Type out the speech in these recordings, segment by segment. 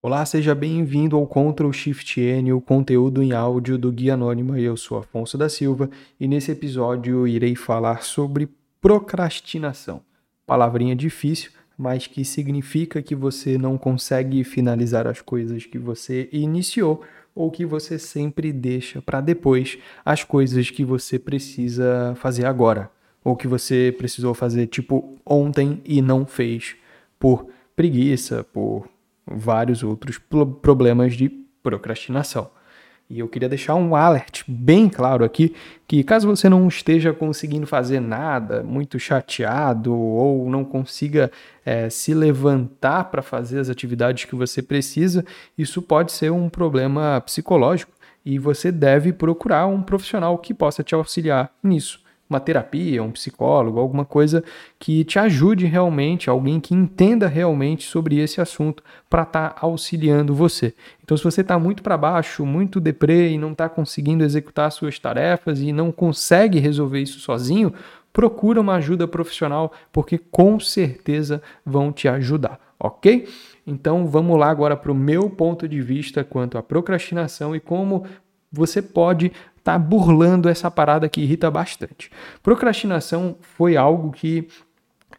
Olá, seja bem-vindo ao Ctrl Shift N, o conteúdo em áudio do Guia Anônima. Eu sou Afonso da Silva e nesse episódio irei falar sobre procrastinação. Palavrinha difícil, mas que significa que você não consegue finalizar as coisas que você iniciou ou que você sempre deixa para depois as coisas que você precisa fazer agora, ou que você precisou fazer tipo ontem e não fez por preguiça, por vários outros problemas de procrastinação. E eu queria deixar um alert bem claro aqui que caso você não esteja conseguindo fazer nada, muito chateado ou não consiga é, se levantar para fazer as atividades que você precisa, isso pode ser um problema psicológico e você deve procurar um profissional que possa te auxiliar nisso uma terapia, um psicólogo, alguma coisa que te ajude realmente, alguém que entenda realmente sobre esse assunto para estar tá auxiliando você. Então, se você está muito para baixo, muito deprê e não está conseguindo executar suas tarefas e não consegue resolver isso sozinho, procura uma ajuda profissional, porque com certeza vão te ajudar, ok? Então vamos lá agora para o meu ponto de vista quanto à procrastinação e como você pode está burlando essa parada que irrita bastante. Procrastinação foi algo que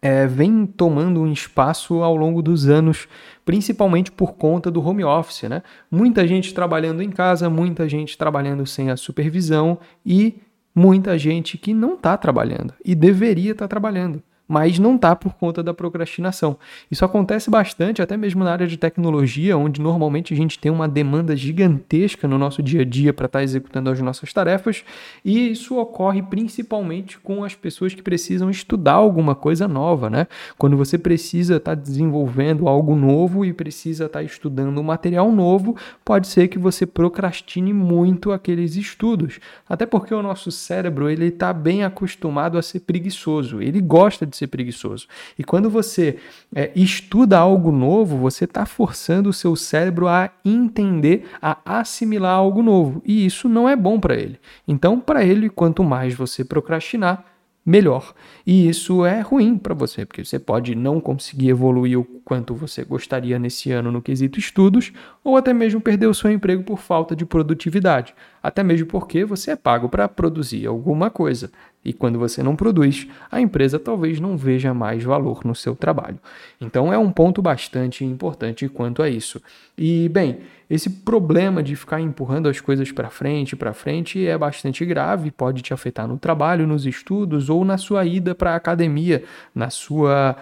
é, vem tomando um espaço ao longo dos anos, principalmente por conta do home office, né? Muita gente trabalhando em casa, muita gente trabalhando sem a supervisão e muita gente que não está trabalhando e deveria estar tá trabalhando mas não está por conta da procrastinação. Isso acontece bastante, até mesmo na área de tecnologia, onde normalmente a gente tem uma demanda gigantesca no nosso dia a dia para estar tá executando as nossas tarefas, e isso ocorre principalmente com as pessoas que precisam estudar alguma coisa nova, né? Quando você precisa estar tá desenvolvendo algo novo e precisa estar tá estudando um material novo, pode ser que você procrastine muito aqueles estudos, até porque o nosso cérebro ele está bem acostumado a ser preguiçoso, ele gosta de ser preguiçoso. E quando você é, estuda algo novo, você está forçando o seu cérebro a entender, a assimilar algo novo. E isso não é bom para ele. Então, para ele, quanto mais você procrastinar, melhor. E isso é ruim para você, porque você pode não conseguir evoluir o quanto você gostaria nesse ano no quesito estudos, ou até mesmo perder o seu emprego por falta de produtividade, até mesmo porque você é pago para produzir alguma coisa. E quando você não produz, a empresa talvez não veja mais valor no seu trabalho. Então é um ponto bastante importante quanto a isso. E bem, esse problema de ficar empurrando as coisas para frente, para frente é bastante grave, pode te afetar no trabalho, nos estudos ou na sua ida para a academia, na sua,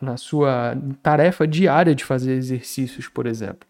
na sua tarefa diária de fazer exercícios, por exemplo.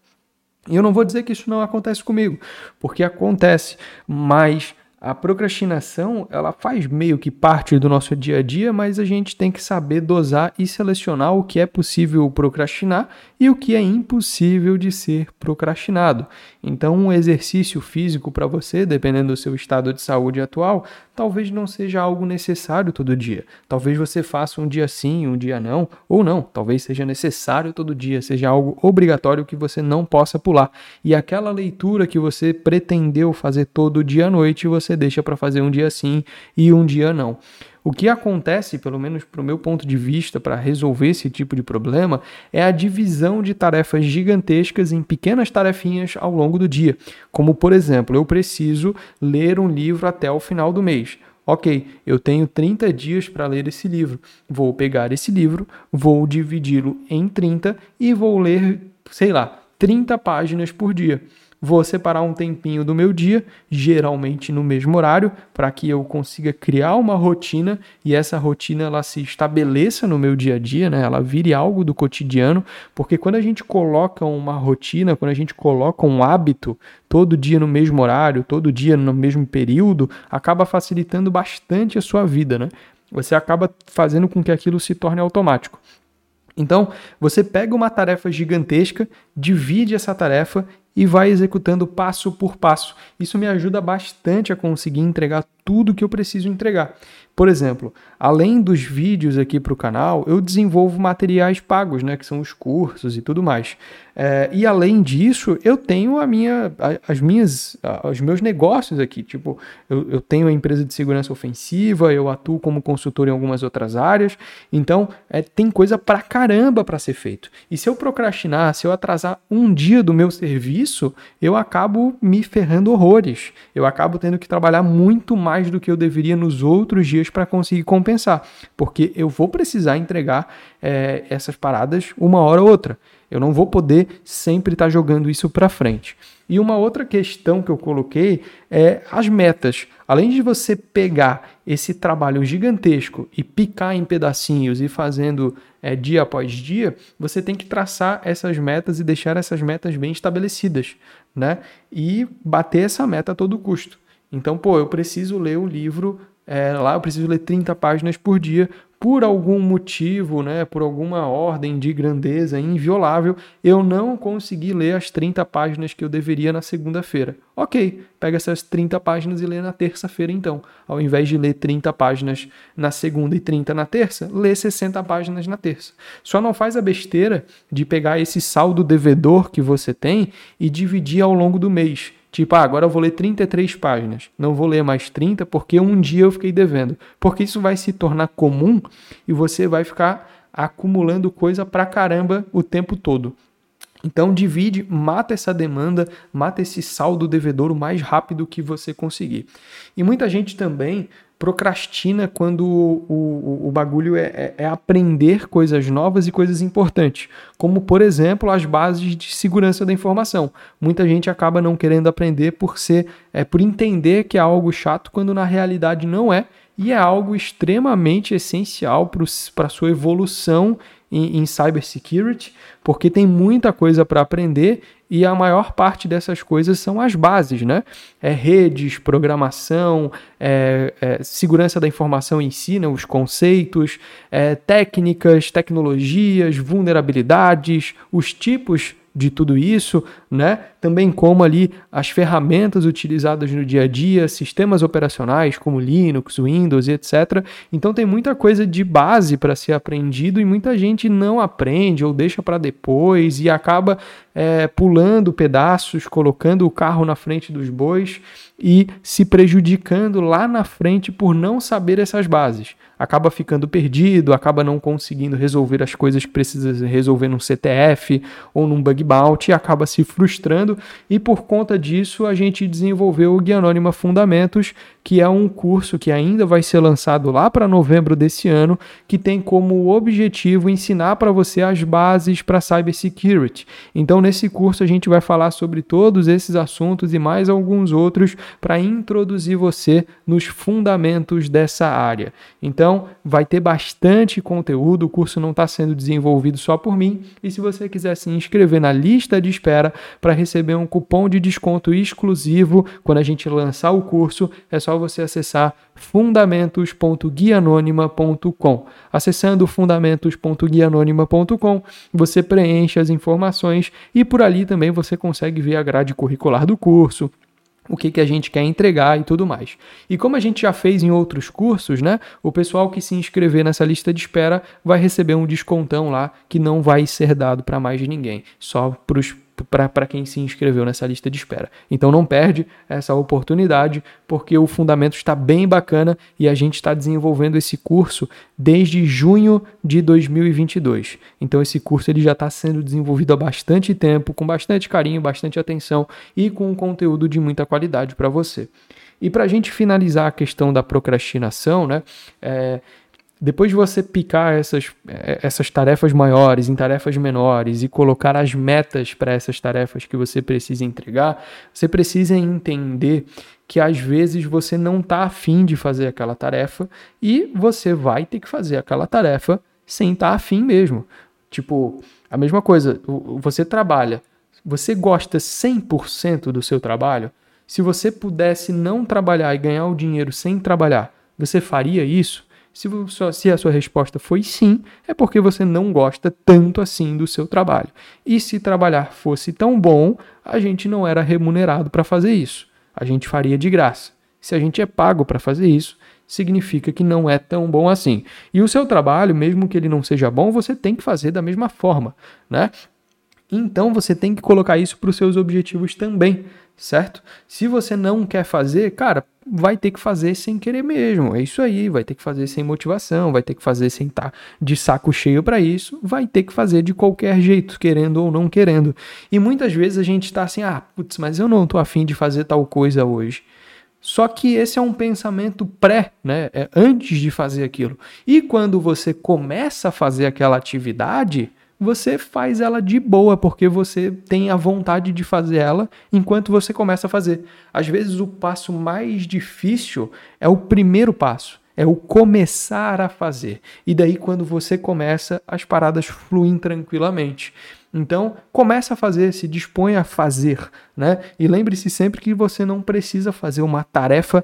E eu não vou dizer que isso não acontece comigo, porque acontece, mas a procrastinação, ela faz meio que parte do nosso dia a dia, mas a gente tem que saber dosar e selecionar o que é possível procrastinar e o que é impossível de ser procrastinado. Então, um exercício físico para você, dependendo do seu estado de saúde atual, talvez não seja algo necessário todo dia. Talvez você faça um dia sim, um dia não, ou não. Talvez seja necessário todo dia, seja algo obrigatório que você não possa pular. E aquela leitura que você pretendeu fazer todo dia à noite, você deixa para fazer um dia sim e um dia não. O que acontece, pelo menos para o meu ponto de vista, para resolver esse tipo de problema, é a divisão de tarefas gigantescas em pequenas tarefinhas ao longo do dia. Como, por exemplo, eu preciso ler um livro até o final do mês. Ok, eu tenho 30 dias para ler esse livro. Vou pegar esse livro, vou dividi-lo em 30 e vou ler, sei lá, 30 páginas por dia. Vou separar um tempinho do meu dia, geralmente no mesmo horário, para que eu consiga criar uma rotina e essa rotina ela se estabeleça no meu dia a dia, né? Ela vire algo do cotidiano, porque quando a gente coloca uma rotina, quando a gente coloca um hábito todo dia no mesmo horário, todo dia no mesmo período, acaba facilitando bastante a sua vida, né? Você acaba fazendo com que aquilo se torne automático. Então, você pega uma tarefa gigantesca, divide essa tarefa e vai executando passo por passo. Isso me ajuda bastante a conseguir entregar tudo que eu preciso entregar. Por exemplo, além dos vídeos aqui para o canal, eu desenvolvo materiais pagos, né, que são os cursos e tudo mais. É, e além disso, eu tenho a minha, as minhas, os meus negócios aqui. Tipo, eu, eu tenho a empresa de segurança ofensiva, eu atuo como consultor em algumas outras áreas. Então, é, tem coisa pra caramba para ser feito. E se eu procrastinar, se eu atrasar um dia do meu serviço, eu acabo me ferrando horrores. Eu acabo tendo que trabalhar muito mais do que eu deveria nos outros dias para conseguir compensar, porque eu vou precisar entregar é, essas paradas uma hora ou outra. Eu não vou poder sempre estar tá jogando isso para frente. E uma outra questão que eu coloquei é as metas. Além de você pegar esse trabalho gigantesco e picar em pedacinhos e fazendo é, dia após dia, você tem que traçar essas metas e deixar essas metas bem estabelecidas, né? E bater essa meta a todo custo. Então, pô, eu preciso ler o livro é, lá eu preciso ler 30 páginas por dia, por algum motivo, né, por alguma ordem de grandeza inviolável, eu não consegui ler as 30 páginas que eu deveria na segunda-feira. Ok, pega essas 30 páginas e lê na terça-feira então. Ao invés de ler 30 páginas na segunda e 30 na terça, lê 60 páginas na terça. Só não faz a besteira de pegar esse saldo devedor que você tem e dividir ao longo do mês. Tipo, ah, agora eu vou ler 33 páginas. Não vou ler mais 30 porque um dia eu fiquei devendo. Porque isso vai se tornar comum e você vai ficar acumulando coisa pra caramba o tempo todo. Então divide, mata essa demanda, mata esse saldo devedor o mais rápido que você conseguir. E muita gente também procrastina quando o, o, o bagulho é, é, é, aprender coisas novas e coisas importantes, como por exemplo as bases de segurança da informação. Muita gente acaba não querendo aprender por ser, é, por entender que é algo chato quando na realidade não é e é algo extremamente essencial para a sua evolução em, em cybersecurity, porque tem muita coisa para aprender e a maior parte dessas coisas são as bases, né? É redes, programação, é, é, segurança da informação em si, né? os conceitos, é, técnicas, tecnologias, vulnerabilidades, os tipos de tudo isso, né? Também como ali as ferramentas utilizadas no dia a dia, sistemas operacionais como Linux, Windows e etc. Então tem muita coisa de base para ser aprendido e muita gente não aprende ou deixa para depois e acaba é, pulando pedaços, colocando o carro na frente dos bois e se prejudicando lá na frente por não saber essas bases. Acaba ficando perdido, acaba não conseguindo resolver as coisas que precisa resolver num CTF ou num bug bounty e acaba se frustrando. E por conta disso, a gente desenvolveu o Guia Anônima Fundamentos, que é um curso que ainda vai ser lançado lá para novembro desse ano, que tem como objetivo ensinar para você as bases para cybersecurity. Então, nesse curso, a gente vai falar sobre todos esses assuntos e mais alguns outros para introduzir você nos fundamentos dessa área. Então, vai ter bastante conteúdo, o curso não está sendo desenvolvido só por mim, e se você quiser se inscrever na lista de espera para receber um cupom de desconto exclusivo quando a gente lançar o curso, é só você acessar fundamentos.guianônima.com. Acessando fundamentos.guianônima.com, você preenche as informações e por ali também você consegue ver a grade curricular do curso, o que, que a gente quer entregar e tudo mais. E como a gente já fez em outros cursos, né? O pessoal que se inscrever nessa lista de espera vai receber um descontão lá que não vai ser dado para mais ninguém, só para os para quem se inscreveu nessa lista de espera. Então não perde essa oportunidade, porque o fundamento está bem bacana e a gente está desenvolvendo esse curso desde junho de 2022. Então esse curso ele já está sendo desenvolvido há bastante tempo, com bastante carinho, bastante atenção e com um conteúdo de muita qualidade para você. E para a gente finalizar a questão da procrastinação, né? É, depois de você picar essas, essas tarefas maiores em tarefas menores e colocar as metas para essas tarefas que você precisa entregar, você precisa entender que às vezes você não está afim de fazer aquela tarefa e você vai ter que fazer aquela tarefa sem estar tá afim mesmo. Tipo, a mesma coisa, você trabalha, você gosta 100% do seu trabalho? Se você pudesse não trabalhar e ganhar o dinheiro sem trabalhar, você faria isso? Se, se a sua resposta foi sim, é porque você não gosta tanto assim do seu trabalho. E se trabalhar fosse tão bom, a gente não era remunerado para fazer isso. A gente faria de graça. Se a gente é pago para fazer isso, significa que não é tão bom assim. E o seu trabalho, mesmo que ele não seja bom, você tem que fazer da mesma forma, né? Então você tem que colocar isso para os seus objetivos também, certo? Se você não quer fazer, cara, vai ter que fazer sem querer mesmo. É isso aí, vai ter que fazer sem motivação, vai ter que fazer sem estar tá de saco cheio para isso, vai ter que fazer de qualquer jeito, querendo ou não querendo. E muitas vezes a gente está assim, ah, putz, mas eu não tô afim de fazer tal coisa hoje. Só que esse é um pensamento pré, né? É antes de fazer aquilo. E quando você começa a fazer aquela atividade, você faz ela de boa, porque você tem a vontade de fazer ela enquanto você começa a fazer. Às vezes o passo mais difícil é o primeiro passo, é o começar a fazer. E daí quando você começa, as paradas fluem tranquilamente. Então, começa a fazer, se dispõe a fazer, né? E lembre-se sempre que você não precisa fazer uma tarefa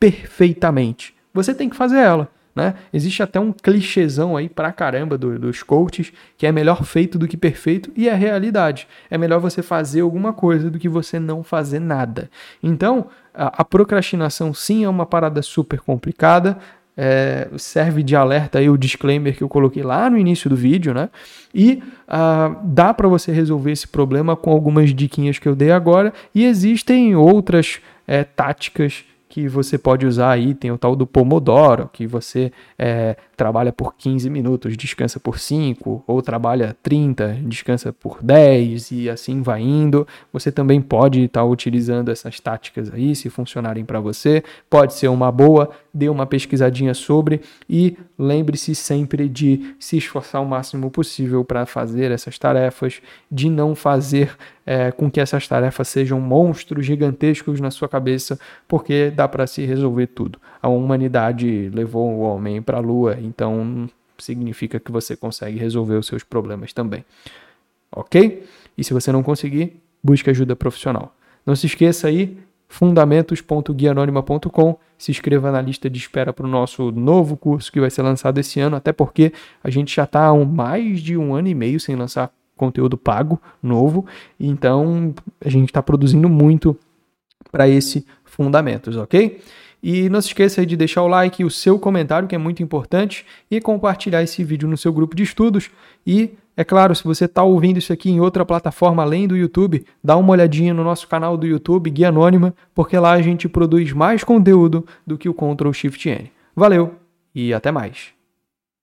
perfeitamente. Você tem que fazer ela. Né? Existe até um clichêzão aí pra caramba do, dos coaches que é melhor feito do que perfeito e é realidade. É melhor você fazer alguma coisa do que você não fazer nada. Então, a, a procrastinação sim é uma parada super complicada é, serve de alerta aí o disclaimer que eu coloquei lá no início do vídeo, né? E uh, dá para você resolver esse problema com algumas diquinhas que eu dei agora. E existem outras é, táticas que você pode usar aí, tem o tal do Pomodoro, que você é, trabalha por 15 minutos, descansa por 5, ou trabalha 30, descansa por 10 e assim vai indo. Você também pode estar tá utilizando essas táticas aí, se funcionarem para você. Pode ser uma boa, dê uma pesquisadinha sobre e lembre-se sempre de se esforçar o máximo possível para fazer essas tarefas, de não fazer é, com que essas tarefas sejam monstros gigantescos na sua cabeça, porque dá para se resolver tudo. A humanidade levou o homem para a lua então significa que você consegue resolver os seus problemas também. Ok? E se você não conseguir, busque ajuda profissional. Não se esqueça aí, fundamentos.guianônima.com. Se inscreva na lista de espera para o nosso novo curso que vai ser lançado esse ano, até porque a gente já está há mais de um ano e meio sem lançar conteúdo pago novo, então a gente está produzindo muito para esse Fundamentos, ok? E não se esqueça de deixar o like, o seu comentário, que é muito importante, e compartilhar esse vídeo no seu grupo de estudos. E, é claro, se você está ouvindo isso aqui em outra plataforma além do YouTube, dá uma olhadinha no nosso canal do YouTube, Guia Anônima, porque lá a gente produz mais conteúdo do que o Ctrl Shift N. Valeu e até mais!